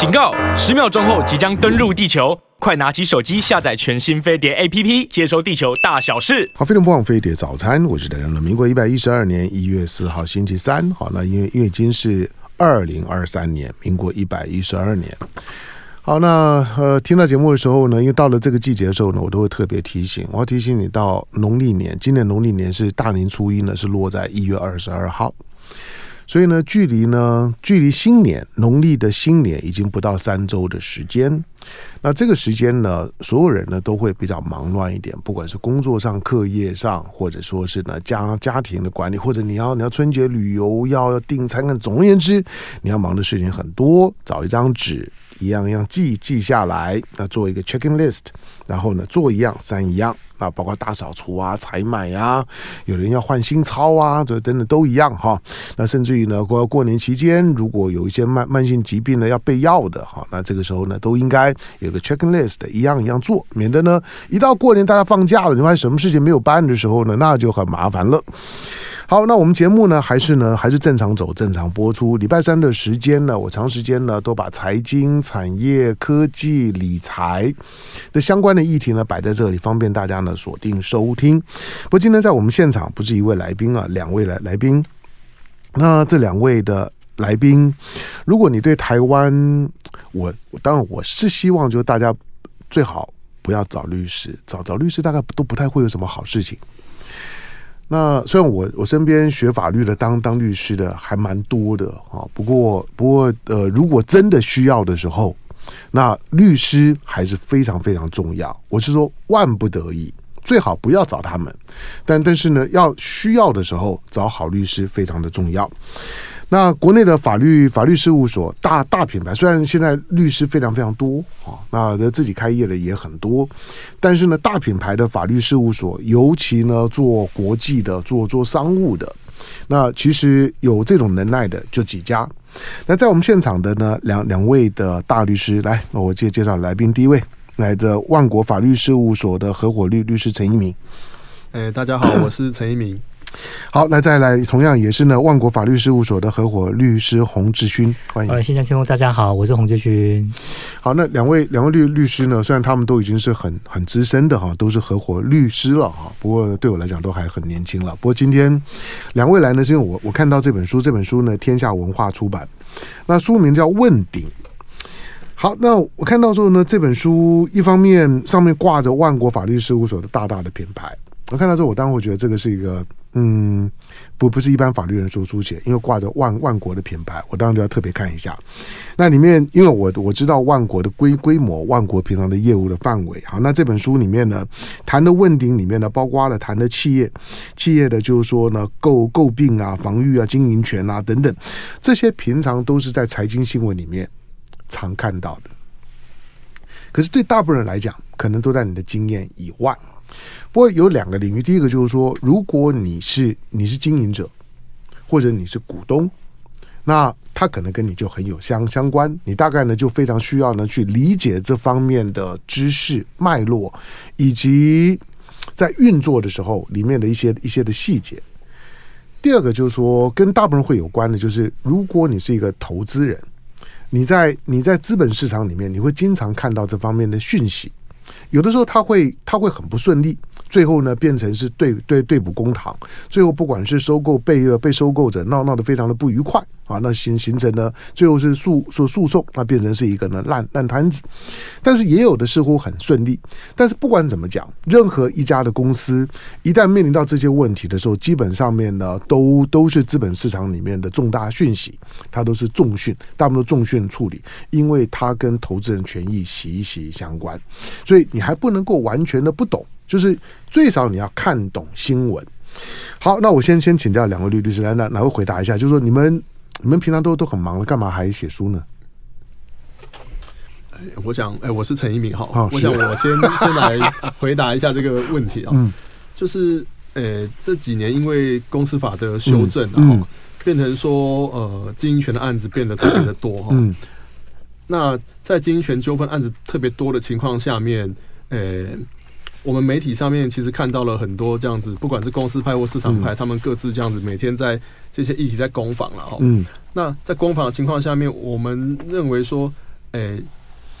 警告！十秒钟后即将登陆地球，快拿起手机下载全新飞碟 APP，接收地球大小事。好，飞碟播放飞碟早餐，我是台长的民国一百一十二年一月四号星期三。好，那因为因为已经是二零二三年，民国一百一十二年。好，那呃，听到节目的时候呢，因为到了这个季节的时候呢，我都会特别提醒，我要提醒你，到农历年，今年农历年是大年初一呢，是落在一月二十二号。所以呢，距离呢，距离新年农历的新年已经不到三周的时间。那这个时间呢，所有人呢都会比较忙乱一点，不管是工作上、课业上，或者说是呢家家庭的管理，或者你要你要春节旅游要要订餐，总而言之，你要忙的事情很多。找一张纸，一样一样记记下来，那做一个 checking list，然后呢做一样算一样。啊，包括大扫除啊、采买呀、啊，有人要换新钞啊，这等等都一样哈。那甚至于呢，过过年期间，如果有一些慢慢性疾病呢要备药的哈，那这个时候呢，都应该有个 checklist，一样一样做，免得呢一到过年大家放假了，你发现什么事情没有办的时候呢，那就很麻烦了。好，那我们节目呢，还是呢，还是正常走，正常播出。礼拜三的时间呢，我长时间呢都把财经、产业、科技、理财的相关的议题呢摆在这里，方便大家呢锁定收听。不过今天在我们现场不是一位来宾啊，两位来来宾。那这两位的来宾，如果你对台湾，我当然我是希望，就是大家最好不要找律师，找找律师大概都不太会有什么好事情。那虽然我我身边学法律的当当律师的还蛮多的啊，不过不过呃，如果真的需要的时候，那律师还是非常非常重要。我是说万不得已，最好不要找他们，但但是呢，要需要的时候找好律师非常的重要。那国内的法律法律事务所大大品牌，虽然现在律师非常非常多啊，那自己开业的也很多，但是呢，大品牌的法律事务所，尤其呢做国际的、做做商务的，那其实有这种能耐的就几家。那在我们现场的呢，两两位的大律师，来，我介介绍来宾，第一位来自万国法律事务所的合伙律律师陈一鸣。哎，大家好，我是陈一鸣。好，那再来，同样也是呢，万国法律事务所的合伙律师洪志勋，欢迎。呃，现场听众大家好，我是洪志勋。好，那两位两位律律师呢，虽然他们都已经是很很资深的哈，都是合伙律师了哈，不过对我来讲都还很年轻了。不过今天两位来呢，是因为我我看到这本书，这本书呢，天下文化出版，那书名叫《问鼎》。好，那我看到之后呢，这本书一方面上面挂着万国法律事务所的大大的品牌，我看到之后，我当然会觉得这个是一个。嗯，不，不是一般法律人说书写，因为挂着万万国的品牌，我当然就要特别看一下。那里面，因为我我知道万国的规规模，万国平常的业务的范围。好，那这本书里面呢，谈的问鼎里面呢，包括了谈的企业，企业的就是说呢，购购病啊、防御啊、经营权啊等等，这些平常都是在财经新闻里面常看到的。可是对大部分人来讲，可能都在你的经验以外。不过有两个领域，第一个就是说，如果你是你是经营者，或者你是股东，那他可能跟你就很有相相关，你大概呢就非常需要呢去理解这方面的知识脉络，以及在运作的时候里面的一些一些的细节。第二个就是说，跟大部分人会有关的，就是如果你是一个投资人，你在你在资本市场里面，你会经常看到这方面的讯息。有的时候他会他会很不顺利，最后呢变成是对对对簿公堂，最后不管是收购被呃被收购者闹闹得非常的不愉快啊，那形形成呢最后是诉诉诉讼，那变成是一个呢烂烂摊子。但是也有的似乎很顺利，但是不管怎么讲，任何一家的公司一旦面临到这些问题的时候，基本上面呢都都是资本市场里面的重大讯息，它都是重讯，大部分重讯处理，因为它跟投资人权益息息相关，所以你。你还不能够完全的不懂，就是最少你要看懂新闻。好，那我先先请教两位律律师来，哪哪位回答一下？就是说你们你们平常都都很忙了，干嘛还写书呢？我想，哎，我是陈一鸣哈，哦、我想我先先来回答一下这个问题啊。嗯，就是呃这几年因为公司法的修正，然后、嗯嗯、变成说呃经营权的案子变得特别的多哈。嗯。那在经营权纠纷案子特别多的情况下面，呃、欸，我们媒体上面其实看到了很多这样子，不管是公司派或市场派，嗯、他们各自这样子每天在这些议题在攻防了哈。嗯。那在攻防的情况下面，我们认为说，诶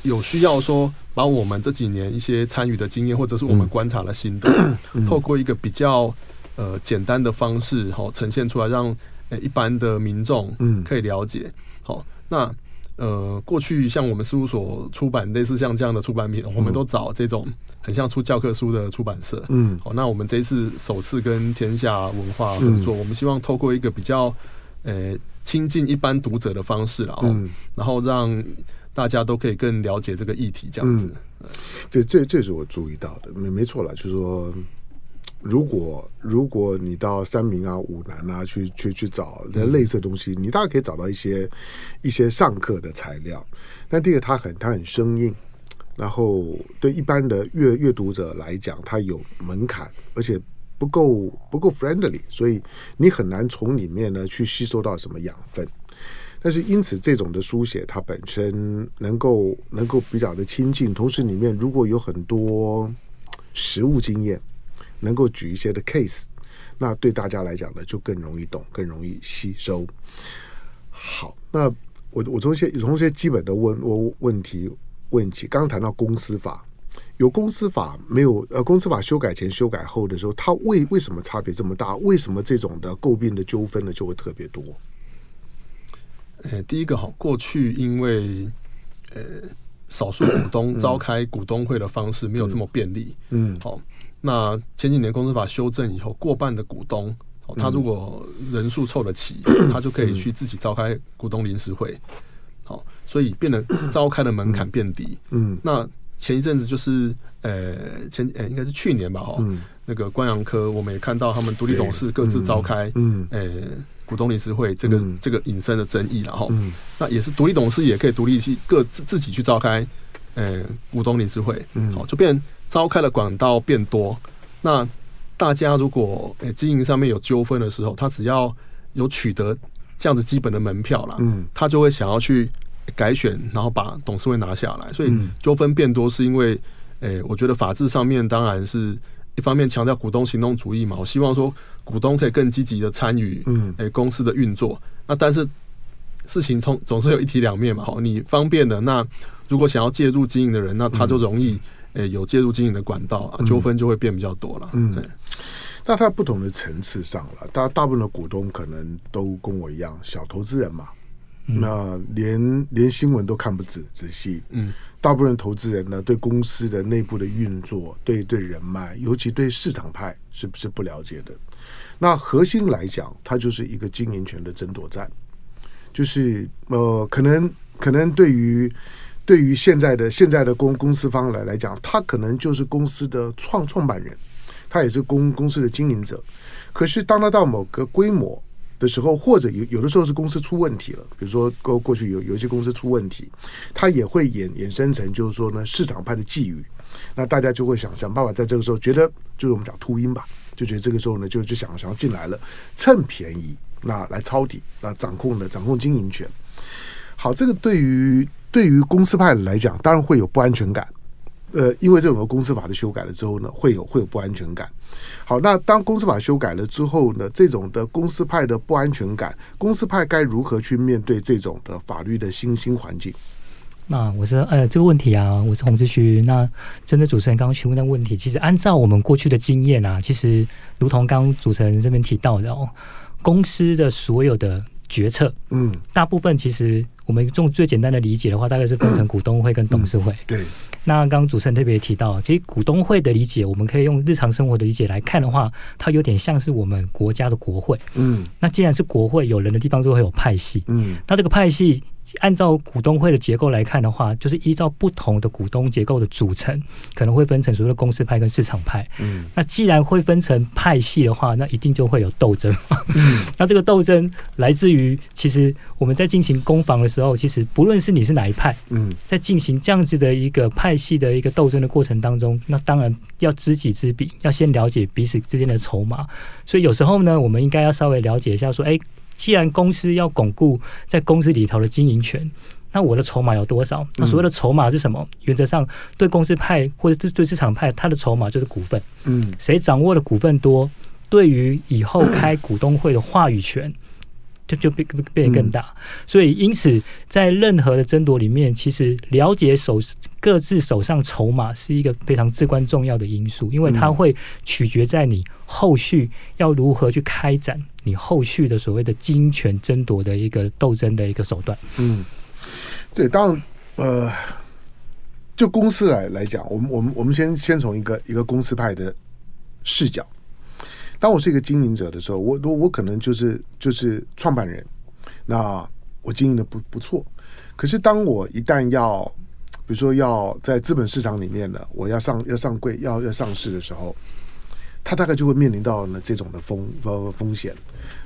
有需要说把我们这几年一些参与的经验，或者是我们观察的心得，嗯、透过一个比较呃简单的方式，好呈现出来，让呃一般的民众可以了解。好，那。呃，过去像我们事务所出版类似像这样的出版品，我们都找这种很像出教科书的出版社。嗯，好，那我们这一次首次跟天下文化合作，我们希望透过一个比较呃亲近一般读者的方式，然后然后让大家都可以更了解这个议题，这样子。对，这这是我注意到的，没没错了，就是说。如果如果你到三明啊、五南啊去去去找那类似的东西，你大概可以找到一些一些上课的材料。但第二个，它很它很生硬，然后对一般的阅阅读者来讲，它有门槛，而且不够不够 friendly，所以你很难从里面呢去吸收到什么养分。但是因此，这种的书写它本身能够能够比较的亲近，同时里面如果有很多实物经验。能够举一些的 case，那对大家来讲呢，就更容易懂，更容易吸收。好，那我我从一些从一些基本的问问问题问起。刚刚谈到公司法，有公司法没有？呃，公司法修改前、修改后的时候，它为为什么差别这么大？为什么这种的诟病的纠纷呢就会特别多？呃，第一个哈，过去因为呃少数股东召开股东会的方式没有这么便利，嗯，好。嗯那前几年公司法修正以后，过半的股东，他如果人数凑得齐，他就可以去自己召开股东临时会。好，所以变得 召开的门槛变低。嗯，那前一阵子就是呃前呃应该是去年吧，哈，那个关阳科我们也看到他们独立董事各自召开，嗯，呃股东临时会这个这个引申的争议，然后，那也是独立董事也可以独立去各自自己去召开，呃股东理事会，好就变。召开的管道变多，那大家如果诶经营上面有纠纷的时候，他只要有取得这样子基本的门票了，嗯，他就会想要去改选，然后把董事会拿下来，所以纠纷变多是因为，诶，我觉得法制上面当然是一方面强调股东行动主义嘛，我希望说股东可以更积极的参与，嗯，诶公司的运作，那但是事情从总是有一体两面嘛，哈，你方便的，那如果想要介入经营的人，那他就容易。诶，有介入经营的管道，纠纷就会变比较多了。嗯，那它不同的层次上了，大大部分的股东可能都跟我一样小投资人嘛，嗯、那连连新闻都看不仔仔细。嗯，大部分投资人呢，对公司的内部的运作，对对人脉，尤其对市场派是不是不了解的？那核心来讲，它就是一个经营权的争夺战，就是呃，可能可能对于。对于现在的现在的公公司方来来讲，他可能就是公司的创创办人，他也是公公司的经营者。可是当他到某个规模的时候，或者有有的时候是公司出问题了，比如说过过去有有一些公司出问题，他也会衍衍生成就是说呢市场派的觊觎，那大家就会想想办法在这个时候觉得就是我们讲秃鹰吧，就觉得这个时候呢就就想想要进来了，趁便宜那来抄底，那掌控的掌控经营权。好，这个对于。对于公司派来讲，当然会有不安全感，呃，因为这种公司法的修改了之后呢，会有会有不安全感。好，那当公司法修改了之后呢，这种的公司派的不安全感，公司派该如何去面对这种的法律的新新环境？那我是呃这个问题啊，我是洪志旭。那针对主持人刚刚询问的问题，其实按照我们过去的经验啊，其实如同刚刚主持人这边提到的哦，公司的所有的。决策，嗯，大部分其实我们用最简单的理解的话，大概是分成股东会跟董事会。嗯、对，那刚刚主持人特别提到，其实股东会的理解，我们可以用日常生活的理解来看的话，它有点像是我们国家的国会。嗯，那既然是国会，有人的地方就会有派系。嗯，那这个派系。按照股东会的结构来看的话，就是依照不同的股东结构的组成，可能会分成所谓的公司派跟市场派。嗯，那既然会分成派系的话，那一定就会有斗争。嗯，那这个斗争来自于，其实我们在进行攻防的时候，其实不论是你是哪一派，嗯，在进行这样子的一个派系的一个斗争的过程当中，那当然要知己知彼，要先了解彼此之间的筹码。所以有时候呢，我们应该要稍微了解一下，说，哎。既然公司要巩固在公司里头的经营权，那我的筹码有多少？那所谓的筹码是什么？原则上，对公司派或者是对市场派，他的筹码就是股份。嗯，谁掌握的股份多，对于以后开股东会的话语权，就就变变得更大。所以因此，在任何的争夺里面，其实了解手各自手上筹码是一个非常至关重要的因素，因为它会取决在你后续要如何去开展你后续的所谓的经营权争夺的一个斗争的一个手段。嗯，对，当然，呃。就公司来来讲，我们我们我们先先从一个一个公司派的视角。当我是一个经营者的时候，我我我可能就是就是创办人，那我经营的不不错。可是当我一旦要，比如说要在资本市场里面呢，我要上要上柜要要上市的时候，他大概就会面临到呢这种的风风风险。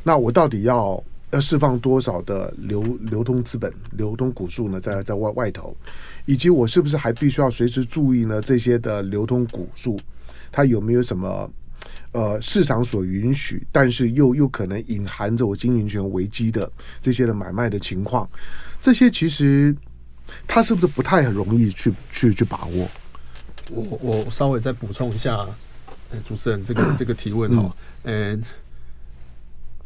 那我到底要？要释放多少的流流通资本、流通股数呢？在在外外头，以及我是不是还必须要随时注意呢？这些的流通股数，它有没有什么呃市场所允许，但是又又可能隐含着我经营权危机的这些的买卖的情况？这些其实它是不是不太很容易去去去把握？我我稍微再补充一下，主持人这个这个提问哦，嗯。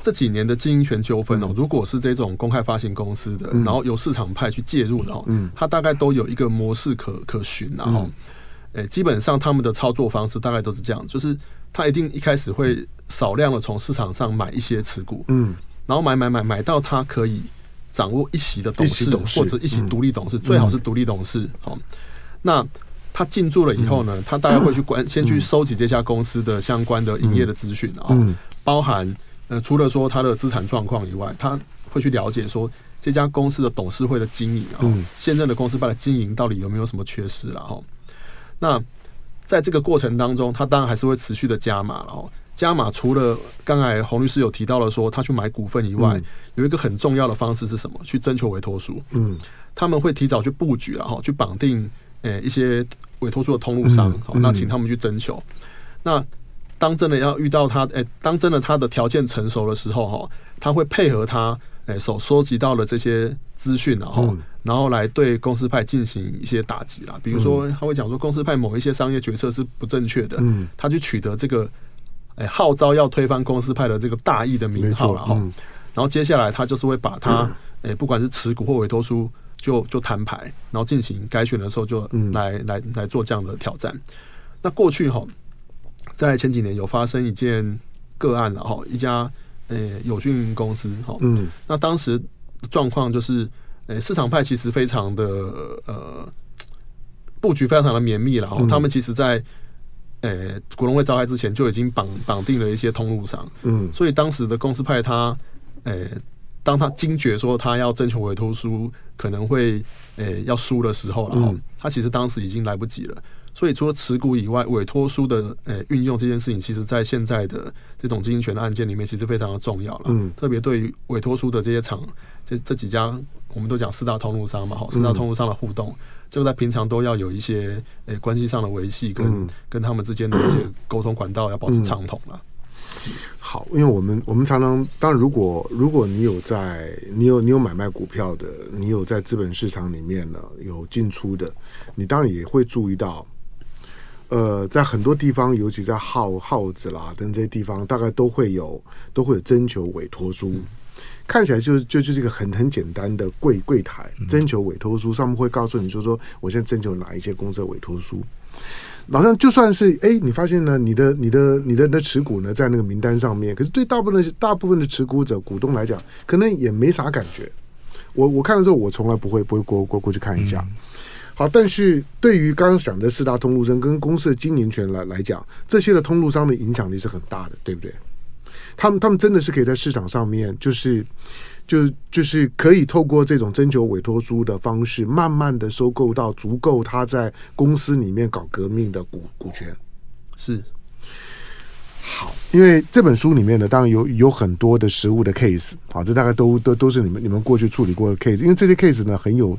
这几年的经营权纠纷哦，如果是这种公开发行公司的，然后由市场派去介入的哦，嗯它大概都有一个模式可可循，然后，诶，基本上他们的操作方式大概都是这样，就是他一定一开始会少量的从市场上买一些持股，嗯，然后买买买买到他可以掌握一席的董事或者一席独立董事，最好是独立董事，好，那他进驻了以后呢，他大概会去关 先去收集这家公司的相关的营业的资讯啊，包含。呃，除了说他的资产状况以外，他会去了解说这家公司的董事会的经营啊，嗯、现任的公司办的经营到底有没有什么缺失了哈。那在这个过程当中，他当然还是会持续的加码了哦。加码除了刚才洪律师有提到了说他去买股份以外，嗯、有一个很重要的方式是什么？去征求委托书。嗯，他们会提早去布局了哈，去绑定呃一些委托书的通路商，好、嗯，那请他们去征求。那当真的要遇到他，哎，当真的他的条件成熟的时候，哈，他会配合他，哎，所收集到的这些资讯，然后，然后来对公司派进行一些打击啦。比如说，他会讲说公司派某一些商业决策是不正确的，嗯，他去取得这个，哎，号召要推翻公司派的这个大义的名号，了哈，然后接下来他就是会把他，哎，不管是持股或委托书，就就摊牌，然后进行改选的时候，就来来来做这样的挑战。那过去哈。在前几年有发生一件个案了哈，一家呃友俊公司哈，嗯，那当时状况就是，呃市场派其实非常的呃布局非常的绵密了哈，他们其实在呃股东会召开之前就已经绑绑定了一些通路商，嗯，所以当时的公司派他，呃当他惊觉说他要征求委托书可能会呃要输的时候，然后他其实当时已经来不及了。所以，除了持股以外，委托书的呃运用这件事情，其实在现在的这种经营权的案件里面，其实非常的重要了。嗯，特别对于委托书的这些厂，这这几家，我们都讲四大通路商嘛，好，四大通路商的互动，这个在平常都要有一些呃关系上的维系，跟跟他们之间的一些沟通管道要保持畅通了。好，因为我们我们常常，当然，如果如果你有在，你有你有买卖股票的，你有在资本市场里面呢有进出的，你当然也会注意到。呃，在很多地方，尤其在号号子啦等这些地方，大概都会有都会有征求委托书，嗯、看起来就就就是一个很很简单的柜柜台征求委托书，上面会告诉你说说我现在征求哪一些公司的委托书，好像就算是哎，你发现呢，你的你的你的你的持股呢在那个名单上面，可是对大部分的大部分的持股者股东来讲，可能也没啥感觉。我我看的时候，我从来不会不会过过过去看一下。嗯好，但是对于刚刚讲的四大通路商跟公司的经营权来来讲，这些的通路商的影响力是很大的，对不对？他们他们真的是可以在市场上面，就是就就是可以透过这种征求委托书的方式，慢慢的收购到足够他在公司里面搞革命的股股权。是。好，因为这本书里面呢，当然有有很多的实物的 case，好，这大概都都都是你们你们过去处理过的 case，因为这些 case 呢很有。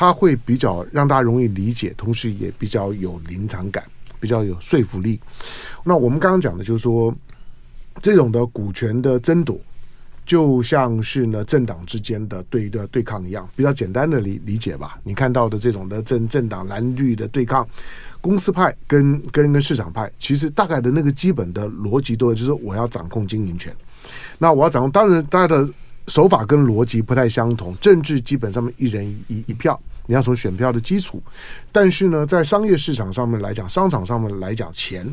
它会比较让大家容易理解，同时也比较有临场感，比较有说服力。那我们刚刚讲的就是说，这种的股权的争夺，就像是呢政党之间的对的对抗一样，比较简单的理理解吧。你看到的这种的政政党蓝绿的对抗，公司派跟跟跟市场派，其实大概的那个基本的逻辑都就是我要掌控经营权。那我要掌控，当然大家的。手法跟逻辑不太相同，政治基本上面一人一一票，你要从选票的基础，但是呢，在商业市场上面来讲，商场上面来讲，钱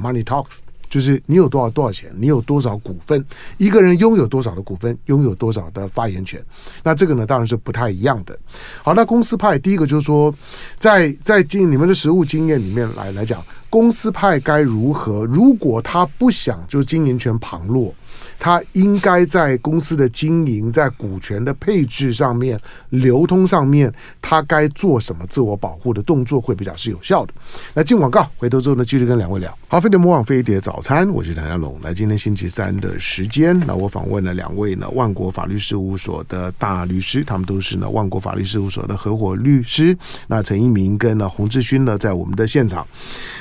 money talks。就是你有多少多少钱，你有多少股份，一个人拥有多少的股份，拥有多少的发言权，那这个呢，当然是不太一样的。好，那公司派第一个就是说，在在经你们的实务经验里面来来讲，公司派该如何？如果他不想就是经营权旁落。他应该在公司的经营、在股权的配置上面、流通上面，他该做什么自我保护的动作会比较是有效的？来进广告，回头之后呢，继续跟两位聊。好，飞碟魔网飞碟早餐，我是谭家龙。来，今天星期三的时间，那我访问了两位呢，万国法律事务所的大律师，他们都是呢万国法律事务所的合伙律师。那陈一鸣跟呢洪志勋呢，在我们的现场。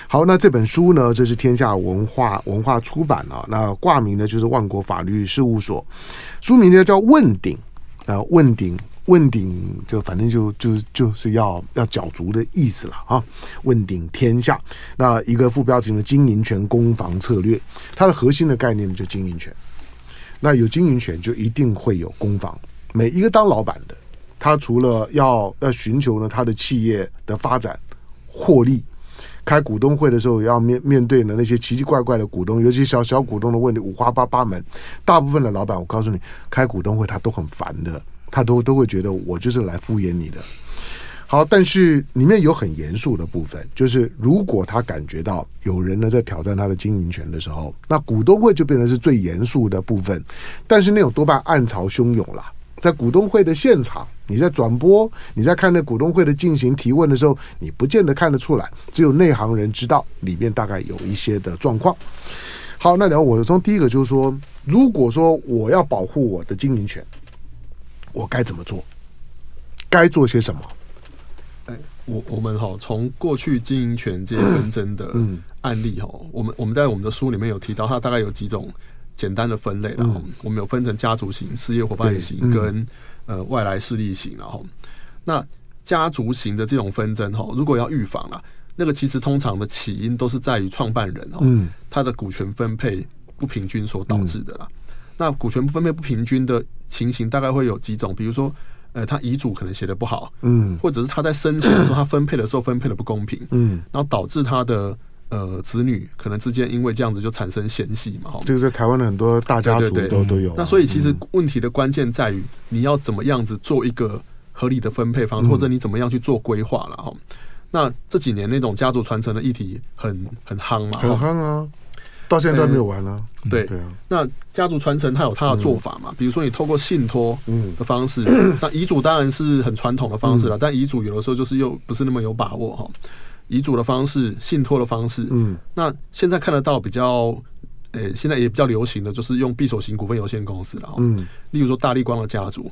好，那这本书呢，这是天下文化文化出版啊，那挂名呢就是万国法律事务所，书名呢叫问鼎啊，问鼎问鼎就反正就就就是要要角逐的意思了啊，问鼎天下。那一个副标题呢，经营权攻防策略，它的核心的概念就经营权。那有经营权就一定会有攻防。每一个当老板的，他除了要要寻求呢他的企业的发展获利。开股东会的时候，要面面对的那些奇奇怪怪的股东，尤其小小股东的问题五花八八门。大部分的老板，我告诉你，开股东会他都很烦的，他都都会觉得我就是来敷衍你的。好，但是里面有很严肃的部分，就是如果他感觉到有人呢在挑战他的经营权的时候，那股东会就变成是最严肃的部分。但是那种多半暗潮汹涌了。在股东会的现场，你在转播，你在看那股东会的进行提问的时候，你不见得看得出来，只有内行人知道里面大概有一些的状况。好，那然后我从第一个就是说，如果说我要保护我的经营权，我该怎么做？该做些什么？哎，我我们哈从过去经营权这些纷争的案例哈，我们我们在我们的书里面有提到，它大概有几种。简单的分类，然后我们有分成家族型、事业伙伴型跟呃外来势力型，然后那家族型的这种纷争哈，如果要预防了，那个其实通常的起因都是在于创办人哦，他的股权分配不平均所导致的啦。那股权分配不平均的情形大概会有几种，比如说呃他遗嘱可能写的不好，嗯，或者是他在生前的时候他分配的时候分配的不公平，嗯，然后导致他的。呃，子女可能之间因为这样子就产生嫌隙嘛，哈，这个在台湾的很多大家族都都有。那所以其实问题的关键在于你要怎么样子做一个合理的分配方式，或者你怎么样去做规划了哈。那这几年那种家族传承的议题很很夯嘛，很夯啊，到现在都还没有完呢。对。对啊，那家族传承它有它的做法嘛，比如说你透过信托的方式，那遗嘱当然是很传统的方式了，但遗嘱有的时候就是又不是那么有把握哈。遗嘱的方式、信托的方式，嗯，那现在看得到比较，诶、欸，现在也比较流行的就是用闭锁型股份有限公司了，嗯，例如说大立光的家族，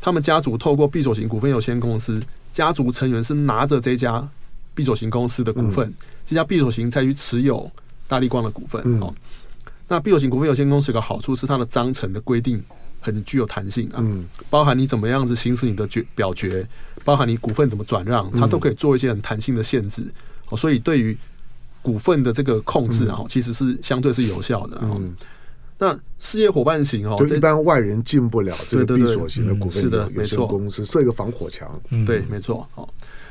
他们家族透过闭锁型股份有限公司，家族成员是拿着这家闭锁型公司的股份，嗯、这家闭锁型再去持有大立光的股份，哦、嗯，那闭锁型股份有限公司有个好处是它的章程的规定。很具有弹性啊，嗯，包含你怎么样子行使你的决表决，包含你股份怎么转让，它都可以做一些很弹性的限制，哦，所以对于股份的这个控制啊，其实是相对是有效的。嗯，那事业伙伴型哦，就一般外人进不了这个闭锁型的股份有限公司，设一个防火墙。对，没错。好，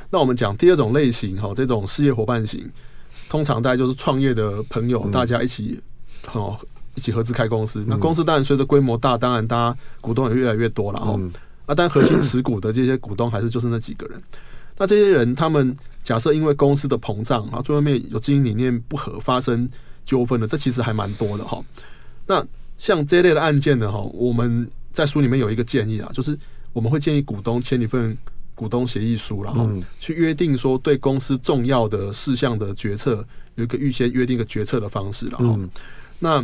那我们讲第二种类型哈，这种事业伙伴型，通常大家就是创业的朋友，大家一起哦。一起合资开公司，那公司当然随着规模大，当然大家股东也越来越多了哈。啊，但核心持股的这些股东还是就是那几个人。那这些人，他们假设因为公司的膨胀啊，最后面有经营理念不合，发生纠纷的，这其实还蛮多的哈。那像这类的案件呢，哈，我们在书里面有一个建议啊，就是我们会建议股东签一份股东协议书，然后去约定说对公司重要的事项的决策有一个预先约定一个决策的方式，然后那。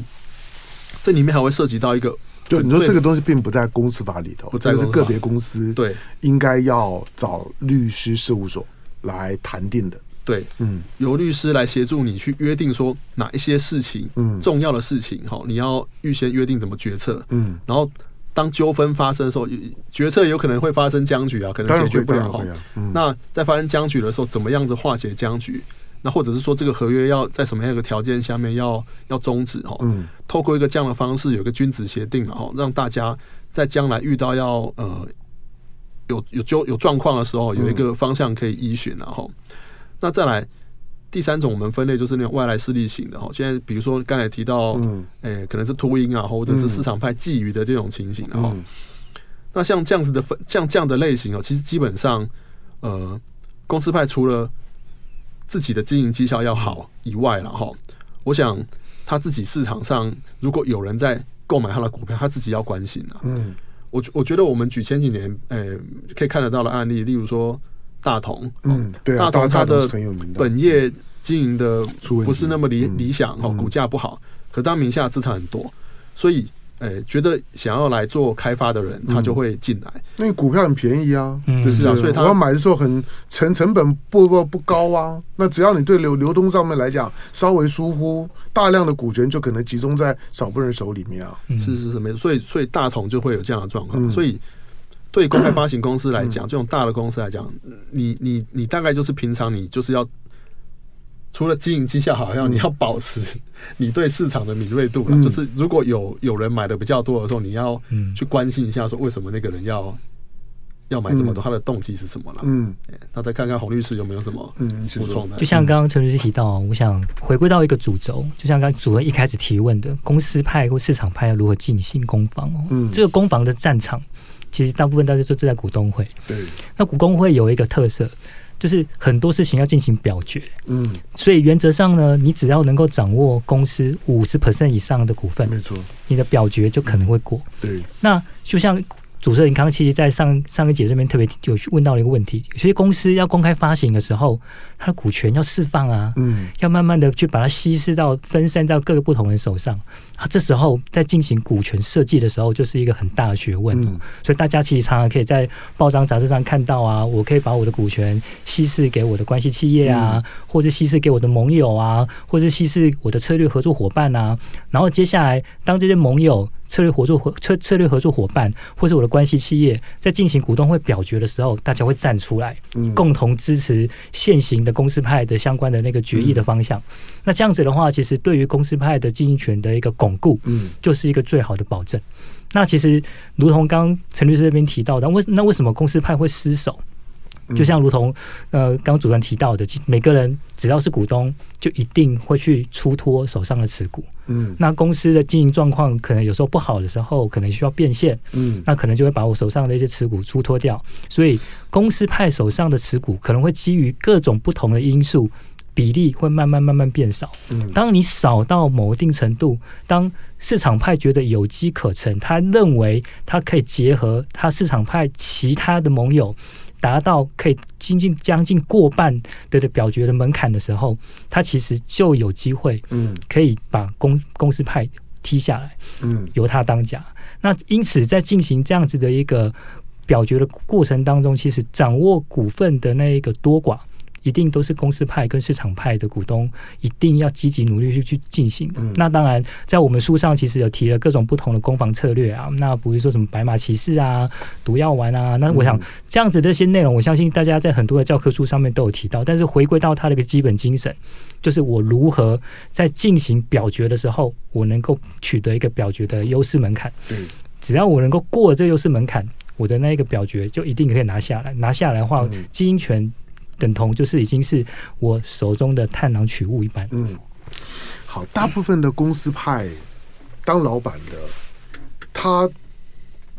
这里面还会涉及到一个，就你说这个东西并不在公司法里头，这个是个别公司对。应该要找律师事务所来谈定的。对，嗯，由律师来协助你去约定说哪一些事情，嗯，重要的事情哈，你要预先约定怎么决策，嗯，然后当纠纷发生的时候，决策有可能会发生僵局啊，可能解决不了哈。那在发生僵局的时候，怎么样子化解僵局？那或者是说，这个合约要在什么样一个条件下面要要终止哈？嗯，透过一个这样的方式，有个君子协定，然后让大家在将来遇到要呃有有就有状况的时候，有一个方向可以依循，然后那再来。第三种我们分类就是那种外来势力型的哈，现在比如说刚才提到，嗯，诶，可能是秃鹰啊，或者是市场派觊觎的这种情形，然后，那像这样子的分，像这样的类型哦，其实基本上，呃，公司派除了自己的经营绩效要好以外了哈，我想他自己市场上如果有人在购买他的股票，他自己要关心啊。嗯，我我觉得我们举前几年诶可以看得到的案例，例如说。大同，嗯，对啊，大同它的本业经营的不是那么理理想哦，股价不好，可当名下资产很多，所以，诶，觉得想要来做开发的人，他就会进来。那股票很便宜啊，是啊，所以他要买的时候很成成本不不不高啊。那只要你对流流通上面来讲稍微疏忽，大量的股权就可能集中在少部分人手里面啊。是是是，没错。所以所以大同就会有这样的状况，所以。对公开发行公司来讲，这种大的公司来讲，你你你大概就是平常你就是要除了经营绩效好，像你要保持你对市场的敏锐度，就是如果有有人买的比较多的时候，你要去关心一下，说为什么那个人要要买这么多，他的动机是什么了？嗯，那再看看洪律师有没有什么补充的？就像刚刚陈律师提到，我想回归到一个主轴，就像刚刚主任一开始提问的，公司派或市场派要如何进行攻防哦？嗯，这个攻防的战场。其实大部分大家都是在股东会。对，那股东会有一个特色，就是很多事情要进行表决。嗯，所以原则上呢，你只要能够掌握公司五十 percent 以上的股份，没错，你的表决就可能会过。对，那就像。主持人刚刚其实，在上上一节这边特别有问到了一个问题：有些公司要公开发行的时候，它的股权要释放啊，嗯，要慢慢的去把它稀释到分散到各个不同人手上。啊，这时候在进行股权设计的时候，就是一个很大的学问。嗯，所以大家其实常常可以在报章杂志上看到啊，我可以把我的股权稀释给我的关系企业啊，或者稀释给我的盟友啊，或者稀释我的策略合作伙伴啊。然后接下来，当这些盟友、策略合作伙策策略合作伙伴，或是我的关系企业，在进行股东会表决的时候，大家会站出来，共同支持现行的公司派的相关的那个决议的方向。那这样子的话，其实对于公司派的经营权的一个巩固，嗯就是一个最好的保证。那其实，如同刚陈律师这边提到的，为那为什么公司派会失守？就像如同呃，刚主任提到的，每个人只要是股东，就一定会去出脱手上的持股。嗯，那公司的经营状况可能有时候不好的时候，可能需要变现。嗯，那可能就会把我手上的一些持股出脱掉。所以，公司派手上的持股可能会基于各种不同的因素，比例会慢慢慢慢变少。嗯，当你少到某一定程度，当市场派觉得有机可乘，他认为他可以结合他市场派其他的盟友。达到可以接近将近过半的的表决的门槛的时候，他其实就有机会，嗯，可以把公公司派踢下来，嗯，由他当家。那因此，在进行这样子的一个表决的过程当中，其实掌握股份的那一个多寡。一定都是公司派跟市场派的股东，一定要积极努力去去进行的。嗯、那当然，在我们书上其实有提了各种不同的攻防策略啊。那比如说什么白马骑士啊、毒药丸啊。那我想这样子这些内容，我相信大家在很多的教科书上面都有提到。但是回归到它的一个基本精神，就是我如何在进行表决的时候，我能够取得一个表决的优势门槛。对，只要我能够过了这优势门槛，我的那一个表决就一定可以拿下来。拿下来的话，经营权。等同就是已经是我手中的探囊取物一般。嗯，好，大部分的公司派当老板的，他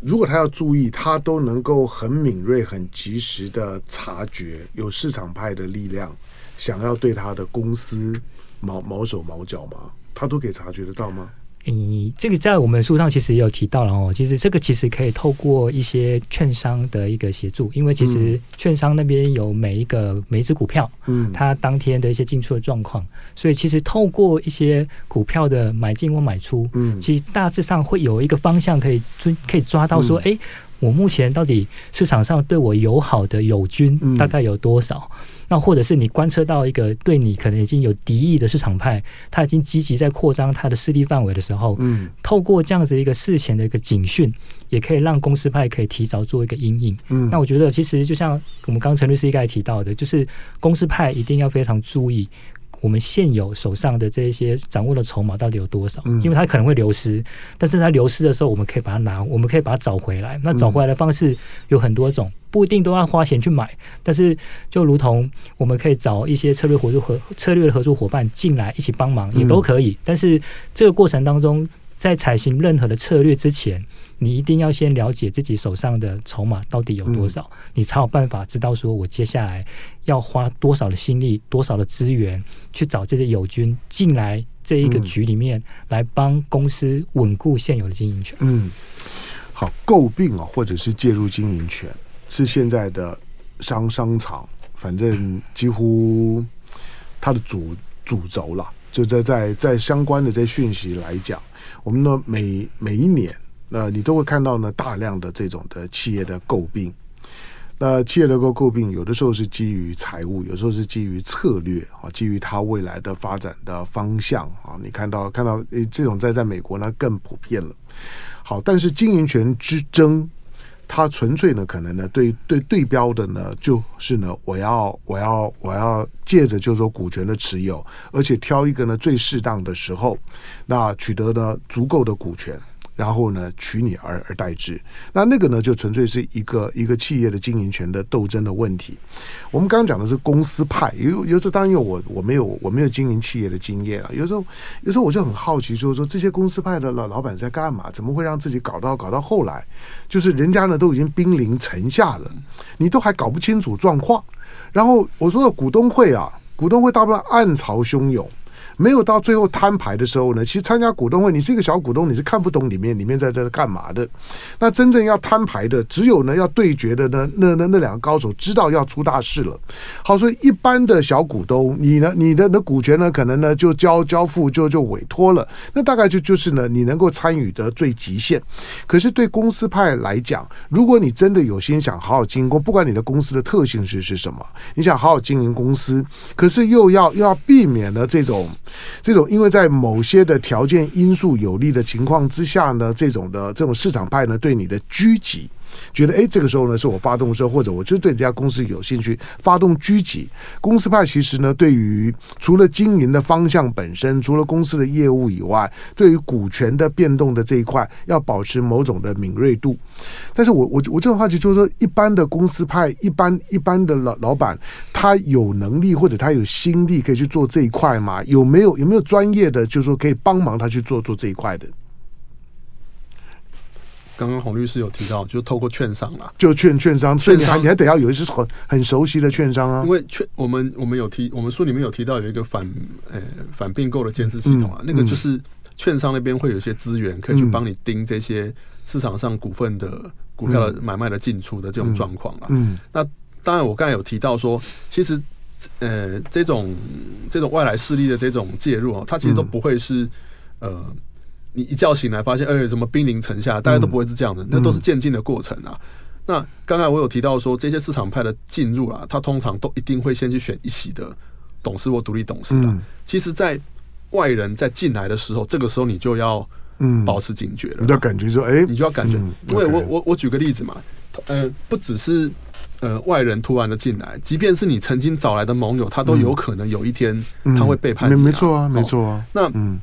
如果他要注意，他都能够很敏锐、很及时的察觉有市场派的力量想要对他的公司毛毛手毛脚吗？他都可以察觉得到吗？嗯，这个在我们书上其实也有提到了哦。其实这个其实可以透过一些券商的一个协助，因为其实券商那边有每一个每一只股票，嗯，它当天的一些进出的状况，所以其实透过一些股票的买进或买出，嗯，其实大致上会有一个方向可以追，可以抓到说，哎，我目前到底市场上对我友好的友军大概有多少？那或者是你观测到一个对你可能已经有敌意的市场派，他已经积极在扩张他的势力范围的时候，嗯，透过这样子一个事前的一个警讯，也可以让公司派可以提早做一个阴影。嗯，那我觉得其实就像我们刚刚陈律师一开始提到的，就是公司派一定要非常注意我们现有手上的这一些掌握的筹码到底有多少？嗯，因为它可能会流失，但是它流失的时候，我们可以把它拿，我们可以把它找回来。那找回来的方式有很多种，不一定都要花钱去买，但是就如同我们可以找一些策略合作合策略的合作伙伴进来一起帮忙，也都可以。但是这个过程当中，在采行任何的策略之前，你一定要先了解自己手上的筹码到底有多少，嗯、你才有办法知道说我接下来要花多少的心力、多少的资源去找这些友军进来这一个局里面，来帮公司稳固现有的经营权。嗯，好，诟病啊，或者是介入经营权，是现在的商商场，反正几乎它的主主轴了。就在在在相关的这些讯息来讲，我们呢每每一年。那你都会看到呢，大量的这种的企业的诟病。那企业的诟诟病，有的时候是基于财务，有时候是基于策略啊，基于它未来的发展的方向啊。你看到看到诶，这种在在美国呢更普遍了。好，但是经营权之争，它纯粹呢可能呢对对对标的呢就是呢，我要我要我要借着就是说股权的持有，而且挑一个呢最适当的时候，那取得呢足够的股权。然后呢，取你而而代之，那那个呢，就纯粹是一个一个企业的经营权的斗争的问题。我们刚刚讲的是公司派，有有时候当然有我我没有我没有经营企业的经验啊，有时候有时候我就很好奇，就是说这些公司派的老老板在干嘛？怎么会让自己搞到搞到后来，就是人家呢都已经兵临城下了，你都还搞不清楚状况。然后我说的股东会啊，股东会大部分暗潮汹涌。没有到最后摊牌的时候呢，其实参加股东会，你是一个小股东，你是看不懂里面里面在这干嘛的。那真正要摊牌的，只有呢要对决的呢，那那那两个高手知道要出大事了。好，所以一般的小股东，你呢，你的的股权呢，可能呢就交交付就就委托了。那大概就就是呢，你能够参与的最极限。可是对公司派来讲，如果你真的有心想好好经营，不管你的公司的特性是是什么，你想好好经营公司，可是又要又要避免了这种。这种因为在某些的条件因素有利的情况之下呢，这种的这种市场派呢对你的狙击，觉得哎，这个时候呢是我发动的时候，或者我就对这家公司有兴趣发动狙击。公司派其实呢，对于除了经营的方向本身，除了公司的业务以外，对于股权的变动的这一块，要保持某种的敏锐度。但是我我我这种话题就是说，一般的公司派，一般一般的老老板，他有能力或者他有心力可以去做这一块吗？有没有有没有专业的，就是说可以帮忙他去做做这一块的？刚刚洪律师有提到，就透过券商啦，就券券商，所以你还你还得要有一些很很熟悉的券商啊。因为券，我们我们有提，我们书里面有提到有一个反呃反并购的监视系统啊，嗯、那个就是券商那边会有一些资源可以去帮你盯这些市场上股份的股票的买卖的进出的这种状况啊。嗯，那当然我刚才有提到说，其实呃这种这种外来势力的这种介入啊，它其实都不会是呃。你一觉醒来发现，哎，怎么兵临城下？大家都不会是这样的，嗯、那都是渐进的过程啊。嗯、那刚才我有提到说，这些市场派的进入啊，他通常都一定会先去选一席的董事或独立董事的。嗯、其实，在外人在进来的时候，这个时候你就要嗯保持警觉了。你就感觉说，哎，你就要感觉，嗯、因为我我我举个例子嘛，呃，不只是呃外人突然的进来，即便是你曾经找来的盟友，他都有可能有一天他会背叛你、啊。没没错啊，没错啊。那嗯。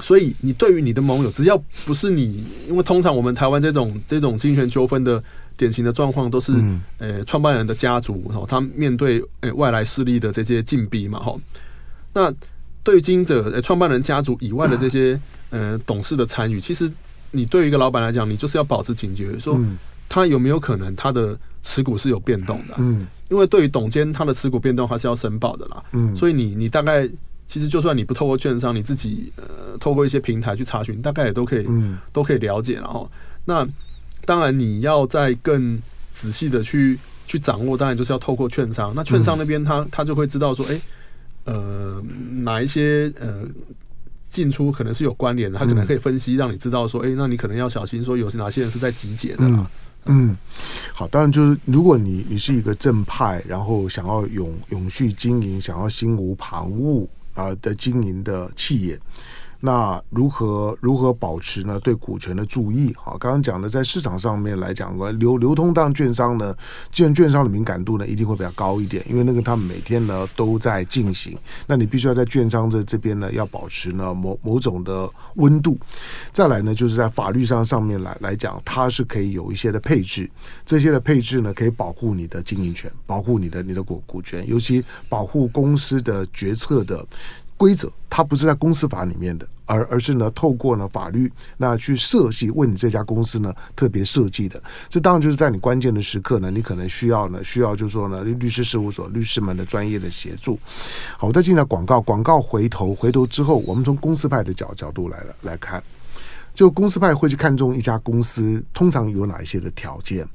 所以，你对于你的盟友，只要不是你，因为通常我们台湾这种这种经营权纠纷的典型的状况，都是呃创办人的家族，然后他面对呃外来势力的这些禁闭嘛，哈。那对于经营者、呃创办人家族以外的这些 呃董事的参与，其实你对于一个老板来讲，你就是要保持警觉，说他有没有可能他的持股是有变动的，嗯，因为对于董监他的持股变动，还是要申报的啦，嗯，所以你你大概。其实，就算你不透过券商，你自己呃透过一些平台去查询，大概也都可以，嗯、都可以了解。然后，那当然你要再更仔细的去去掌握，当然就是要透过券商。那券商那边他他就会知道说，哎，呃，哪一些呃进出可能是有关联的，他可能可以分析，让你知道说，哎，那你可能要小心，说有哪些人是在集结的啦。嗯，好，当然就是如果你你是一个正派，然后想要永永续经营，想要心无旁骛。啊的经营的企业，那如何如何保持呢？对股权的注意，好，刚刚讲的在市场上面来讲，流流通当券商呢，既然券商的敏感度呢一定会比较高一点，因为那个他们每天呢都在进行，那你必须要在券商这这边呢要保持呢某某种的温度。再来呢，就是在法律上上面来来讲，它是可以有一些的配置，这些的配置呢可以保护你的经营权，保护你的你的股股权，尤其保护公司的决策的。规则它不是在公司法里面的，而而是呢透过呢法律那去设计为你这家公司呢特别设计的。这当然就是在你关键的时刻呢，你可能需要呢需要就是说呢律师事务所律师们的专业的协助。好，我再进来广告，广告回头回头之后，我们从公司派的角角度来了来看，就公司派会去看中一家公司，通常有哪一些的条件？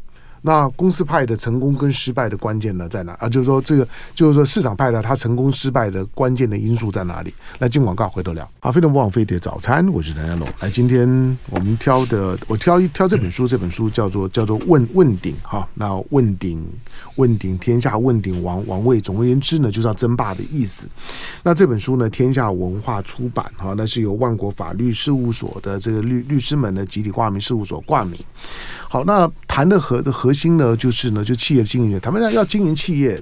那公司派的成功跟失败的关键呢在哪啊？就是说这个，就是说市场派的它成功失败的关键的因素在哪里？来进广告，回头聊。好，飞碟不枉飞碟早餐，我是谭家龙。来，今天我们挑的，我挑一挑这本书，这本书叫做叫做问问鼎哈。那问鼎问鼎天下，问鼎王王位。总而言之呢，就是要争霸的意思。那这本书呢，天下文化出版哈，那是由万国法律事务所的这个律律师们的集体挂名事务所挂名。好，那谈的核的核心呢，就是呢，就企业经营，他们要要经营企业，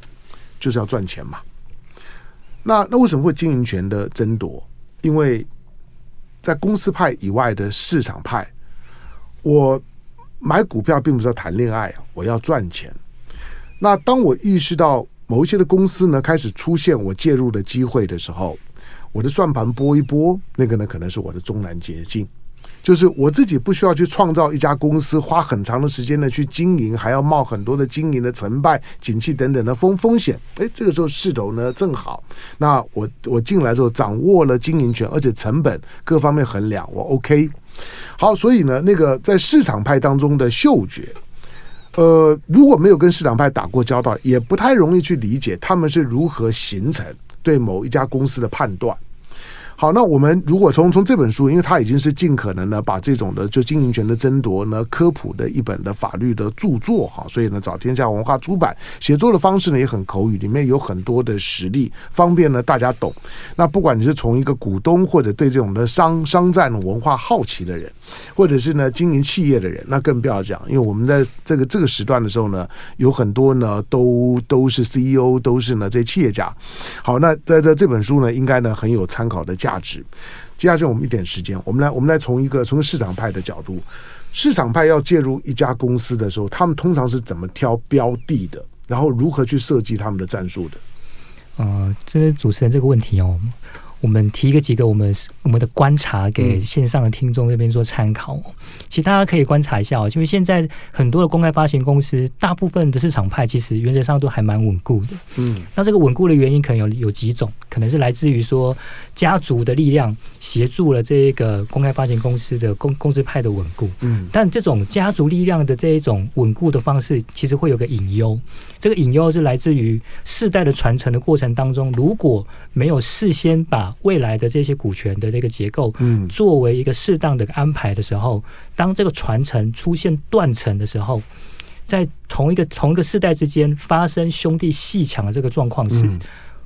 就是要赚钱嘛。那那为什么会经营权的争夺？因为在公司派以外的市场派，我买股票并不是要谈恋爱，我要赚钱。那当我意识到某一些的公司呢，开始出现我介入的机会的时候，我的算盘拨一拨，那个呢，可能是我的终南捷径。就是我自己不需要去创造一家公司，花很长的时间呢去经营，还要冒很多的经营的成败、景气等等的风风险。诶，这个时候势头呢正好，那我我进来之后掌握了经营权，而且成本各方面衡量，我 OK。好，所以呢，那个在市场派当中的嗅觉，呃，如果没有跟市场派打过交道，也不太容易去理解他们是如何形成对某一家公司的判断。好，那我们如果从从这本书，因为它已经是尽可能呢把这种的就经营权的争夺呢科普的一本的法律的著作哈，所以呢找天下文化出版，写作的方式呢也很口语，里面有很多的实例，方便呢大家懂。那不管你是从一个股东或者对这种的商商战文化好奇的人，或者是呢经营企业的人，那更不要讲，因为我们在这个这个时段的时候呢，有很多呢都都是 CEO，都是呢这些企业家。好，那在在这本书呢，应该呢很有参考的价。价值。接下去我们一点时间，我们来我们来从一个从市场派的角度，市场派要介入一家公司的时候，他们通常是怎么挑标的的，然后如何去设计他们的战术的？呃，这是主持人这个问题哦。我们提一个几个我们我们的观察给线上的听众这边做参考。嗯。其实大家可以观察一下哦，因为现在很多的公开发行公司，大部分的市场派其实原则上都还蛮稳固的。嗯，那这个稳固的原因可能有有几种，可能是来自于说家族的力量协助了这一个公开发行公司的公公司派的稳固。嗯，但这种家族力量的这一种稳固的方式，其实会有个隐忧。这个隐忧是来自于世代的传承的过程当中，如果没有事先把未来的这些股权的那个结构，嗯，作为一个适当的安排的时候，当这个传承出现断层的时候，在同一个同一个世代之间发生兄弟鬩墙的这个状况时，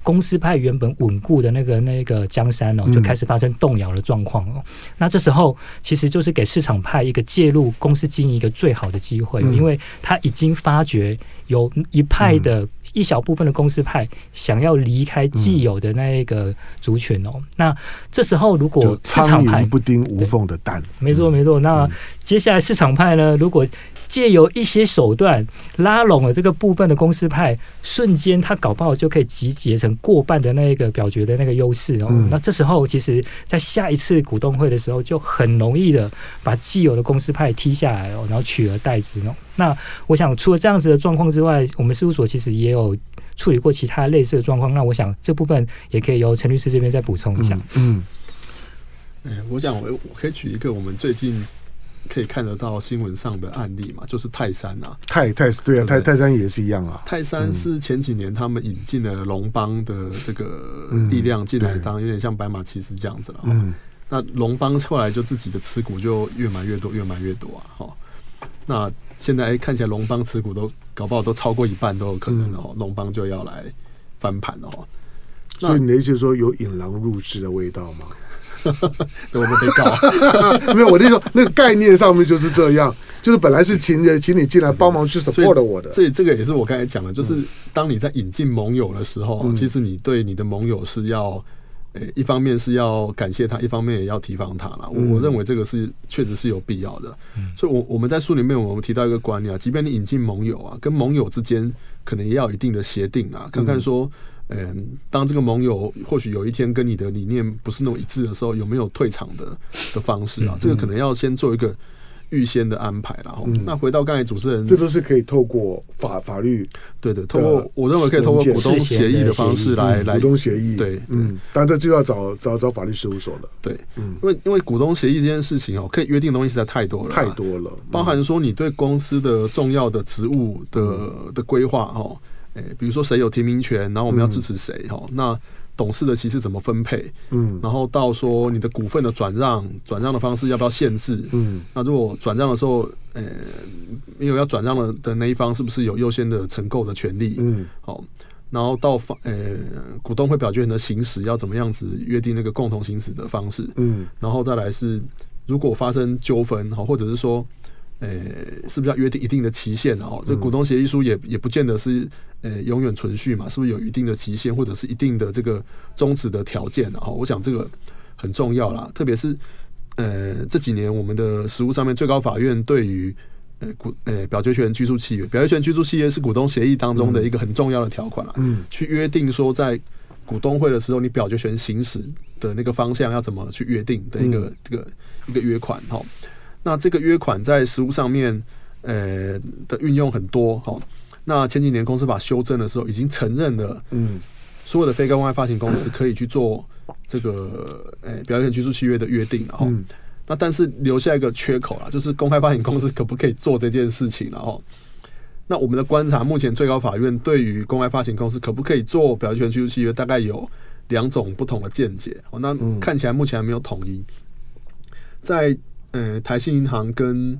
公司派原本稳固的那个那个江山哦，就开始发生动摇的状况哦。那这时候其实就是给市场派一个介入公司经营一个最好的机会，因为他已经发觉有一派的。一小部分的公司派想要离开既有的那一个族群哦，嗯、那这时候如果市场派不叮无缝的蛋，没错没错。那接下来市场派呢，如果借由一些手段拉拢了这个部分的公司派，瞬间他搞不好就可以集结成过半的那一个表决的那个优势哦。嗯、那这时候其实，在下一次股东会的时候，就很容易的把既有的公司派踢下来哦，然后取而代之哦。那我想，除了这样子的状况之外，我们事务所其实也有处理过其他类似的状况。那我想这部分也可以由陈律师这边再补充一下。嗯，哎、嗯，我想我我可以举一个我们最近。可以看得到新闻上的案例嘛，就是泰山啊，泰泰对啊，泰泰山也是一样啊。泰山是前几年他们引进了龙邦的这个力量进来当，有点像白马骑士这样子了。嗯，那龙邦后来就自己的持股就越买越多，越买越多啊。哈，那现在看起来龙邦持股都搞不好都超过一半都有可能哦，龙邦就要来翻盘哦。所以你的意思说有引狼入室的味道吗？我们被告。没有，我的意思说，那个概念上面就是这样，就是本来是请请你进来帮忙去 support 我的。所以这个也是我刚才讲的，就是当你在引进盟友的时候，其实你对你的盟友是要。诶，一方面是要感谢他，一方面也要提防他了。我我认为这个是确实是有必要的。所以，我我们在书里面我们提到一个观念啊，即便你引进盟友啊，跟盟友之间可能也要有一定的协定啊，看看说，嗯，当这个盟友或许有一天跟你的理念不是那么一致的时候，有没有退场的的方式啊？这个可能要先做一个。预先的安排，然后那回到刚才主持人，这都是可以透过法法律，对对，透过我认为可以透过股东协议的方式来来股东协议，对，嗯，但这就要找找找法律事务所了，对，嗯，因为因为股东协议这件事情哦，可以约定的东西实在太多了，太多了，包含说你对公司的重要的职务的的规划哦，诶，比如说谁有提名权，然后我们要支持谁哈，那。董事的席次怎么分配？嗯，然后到说你的股份的转让，转让的方式要不要限制？嗯，那如果转让的时候，呃，没有要转让的的那一方，是不是有优先的承购的权利？嗯，好，然后到方呃股东会表决权的行使要怎么样子约定那个共同行使的方式？嗯，然后再来是如果发生纠纷，好，或者是说。诶，是不是要约定一定的期限？哦这股东协议书也也不见得是呃永远存续嘛？是不是有一定的期限，或者是一定的这个终止的条件？然后我想这个很重要啦，特别是呃这几年我们的实务上面，最高法院对于呃股呃表决权居住契约，表决权居住契约是股东协议当中的一个很重要的条款啦。嗯，去约定说在股东会的时候，你表决权行使的那个方向要怎么去约定的一个这个一个约款哈。那这个约款在实务上面，呃的运用很多哈。那前几年公司法修正的时候，已经承认了，嗯，所有的非公开发行公司可以去做这个，呃，表决权居住契约的约定，然后，那但是留下一个缺口啦，就是公开发行公司可不可以做这件事情，然后，那我们的观察，目前最高法院对于公开发行公司可不可以做表决权居住契约，大概有两种不同的见解。哦，那看起来目前还没有统一，在。呃，台信银行跟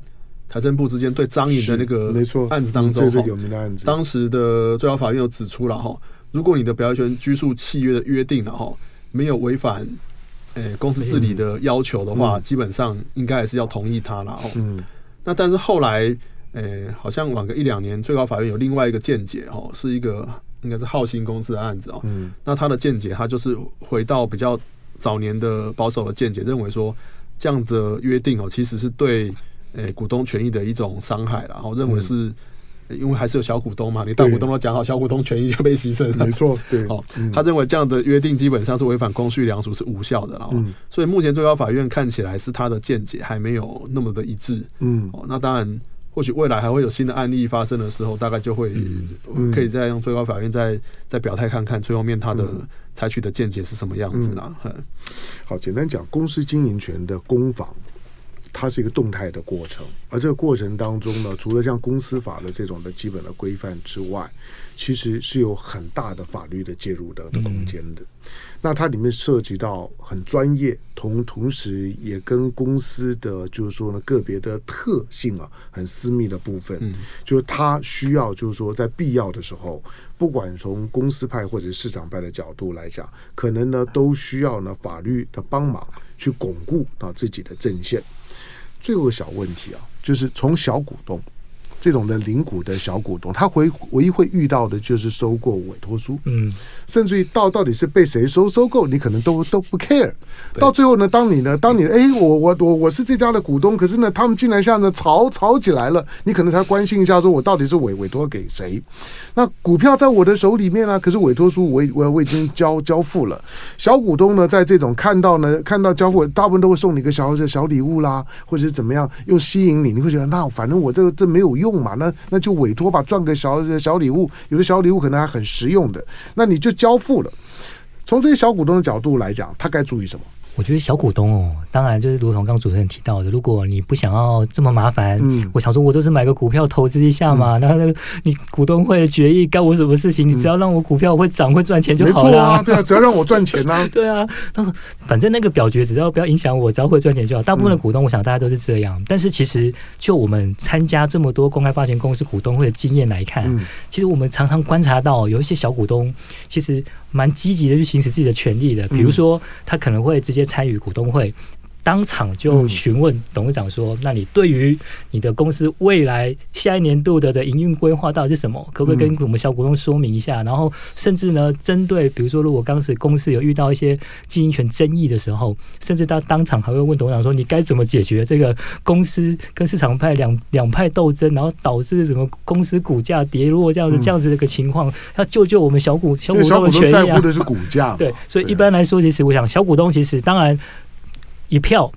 财政部之间对张颖的那个案子当中，这是有名的案子。当时的最高法院有指出了哈，如果你的表决权拘束契约的约定了哈，没有违反呃公司治理的要求的话，基本上应该还是要同意他了。嗯，那但是后来呃，好像晚个一两年，最高法院有另外一个见解哈，是一个应该是浩兴公司的案子哦。嗯，那他的见解，他就是回到比较早年的保守的见解，认为说。这样的约定哦，其实是对诶股东权益的一种伤害了。然后认为是，因为还是有小股东嘛，你大股东都讲好，小股东权益就被牺牲了。没错，对。哦，他认为这样的约定基本上是违反公序良俗，是无效的。了。嗯，所以目前最高法院看起来是他的见解还没有那么的一致。嗯，哦，那当然。或许未来还会有新的案例发生的时候，大概就会可以再用最高法院再再表态看看最后面他的采取的见解是什么样子呢？好，简单讲，公司经营权的攻防，它是一个动态的过程，而这个过程当中呢，除了像公司法的这种的基本的规范之外，其实是有很大的法律的介入的的空间的。那它里面涉及到很专业，同同时也跟公司的就是说呢个别的特性啊，很私密的部分，嗯，就是它需要就是说在必要的时候，不管从公司派或者市场派的角度来讲，可能呢都需要呢法律的帮忙去巩固到自己的阵线。最后一个小问题啊，就是从小股东。这种的零股的小股东，他唯唯一会遇到的就是收购委托书，嗯，甚至于到到底是被谁收收购，你可能都都不 care。到最后呢，当你呢，当你哎，我我我我是这家的股东，可是呢，他们竟然像呢吵吵起来了，你可能才关心一下，说我到底是委委托给谁？那股票在我的手里面呢，可是委托书我我我已经交交付了。小股东呢，在这种看到呢，看到交付，大部分都会送你个小小礼物啦，或者是怎么样，又吸引你，你会觉得那反正我这个这没有用。嘛，那那就委托吧，赚个小小礼物，有的小礼物可能还很实用的，那你就交付了。从这些小股东的角度来讲，他该注意什么？我觉得小股东哦，当然就是如同刚刚主持人提到的，如果你不想要这么麻烦，嗯，我想说，我就是买个股票投资一下嘛。然后那个你股东会决议干我什么事情，你只要让我股票会涨会赚钱就好了。啊，对啊，只要让我赚钱啊。对啊，反正那个表决只要不要影响我，只要会赚钱就好。大部分的股东，我想大家都是这样。但是其实就我们参加这么多公开发行公司股东会的经验来看，其实我们常常观察到有一些小股东，其实蛮积极的去行使自己的权利的，比如说他可能会直接参与股东会。当场就询问董事长说：“那你对于你的公司未来下一年度的的营运规划到底是什么？可不可以跟我们小股东说明一下？然后甚至呢，针对比如说，如果当时公司有遇到一些经营权争议的时候，甚至他当场还会问董事长说：你该怎么解决这个公司跟市场派两两派斗争，然后导致什么公司股价跌落这样子这样子的一个情况，要救救我们小股小股东的权益啊！在乎的是股价，对，所以一般来说，其实我想小股东其实当然。”一票，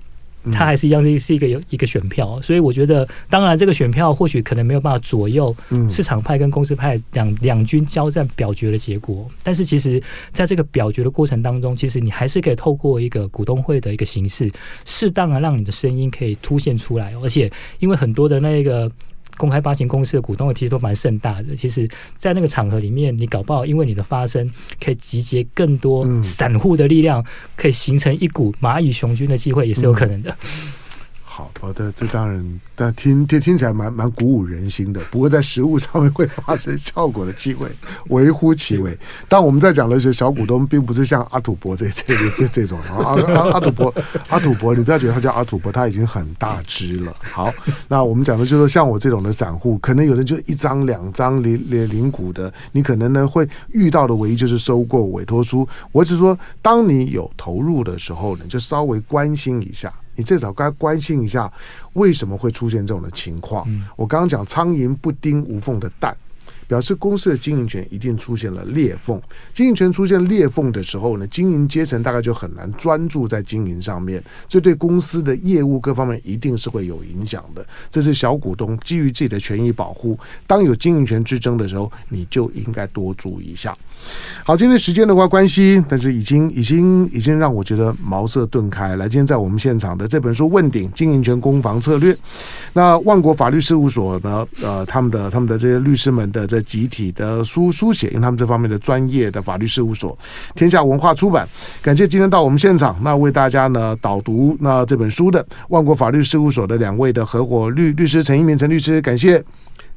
它还是一样是是一个有一个选票，所以我觉得，当然这个选票或许可能没有办法左右市场派跟公司派两两军交战表决的结果，但是其实在这个表决的过程当中，其实你还是可以透过一个股东会的一个形式，适当的让你的声音可以凸显出来，而且因为很多的那个。公开发行公司的股东其实都蛮盛大的。其实，在那个场合里面，你搞不好因为你的发声，可以集结更多散户的力量，可以形成一股蚂蚁雄军的机会，也是有可能的。好好的，这当然，但听听听起来蛮蛮鼓舞人心的。不过在实物上面会发生效果的机会微乎其微。但我们在讲的是小股东，并不是像阿土伯这这这这种阿阿阿土伯阿土伯，你不要觉得他叫阿土伯，他已经很大只了。好，那我们讲的就是像我这种的散户，可能有人就一张两张零零零股的，你可能呢会遇到的唯一就是收购委托书。我只是说，当你有投入的时候呢，就稍微关心一下。你至少该关心一下，为什么会出现这种的情况？嗯、我刚刚讲苍蝇不叮无缝的蛋。表示公司的经营权一定出现了裂缝，经营权出现裂缝的时候呢，经营阶层大概就很难专注在经营上面，这对公司的业务各方面一定是会有影响的。这是小股东基于自己的权益保护，当有经营权之争的时候，你就应该多注意一下。好，今天时间的话关系，但是已经已经已经让我觉得茅塞顿开。来，今天在我们现场的这本书《问鼎经营权攻防策略》，那万国法律事务所呢，呃，他们的他们的这些律师们的。这集体的书书写，因为他们这方面的专业的法律事务所，天下文化出版。感谢今天到我们现场，那为大家呢导读那这本书的万国法律事务所的两位的合伙律律师陈一鸣陈律师，感谢，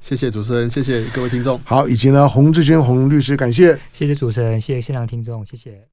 谢谢主持人，谢谢各位听众。好，以及呢洪志军洪律师，感谢，谢谢主持人，谢谢现场听众，谢谢。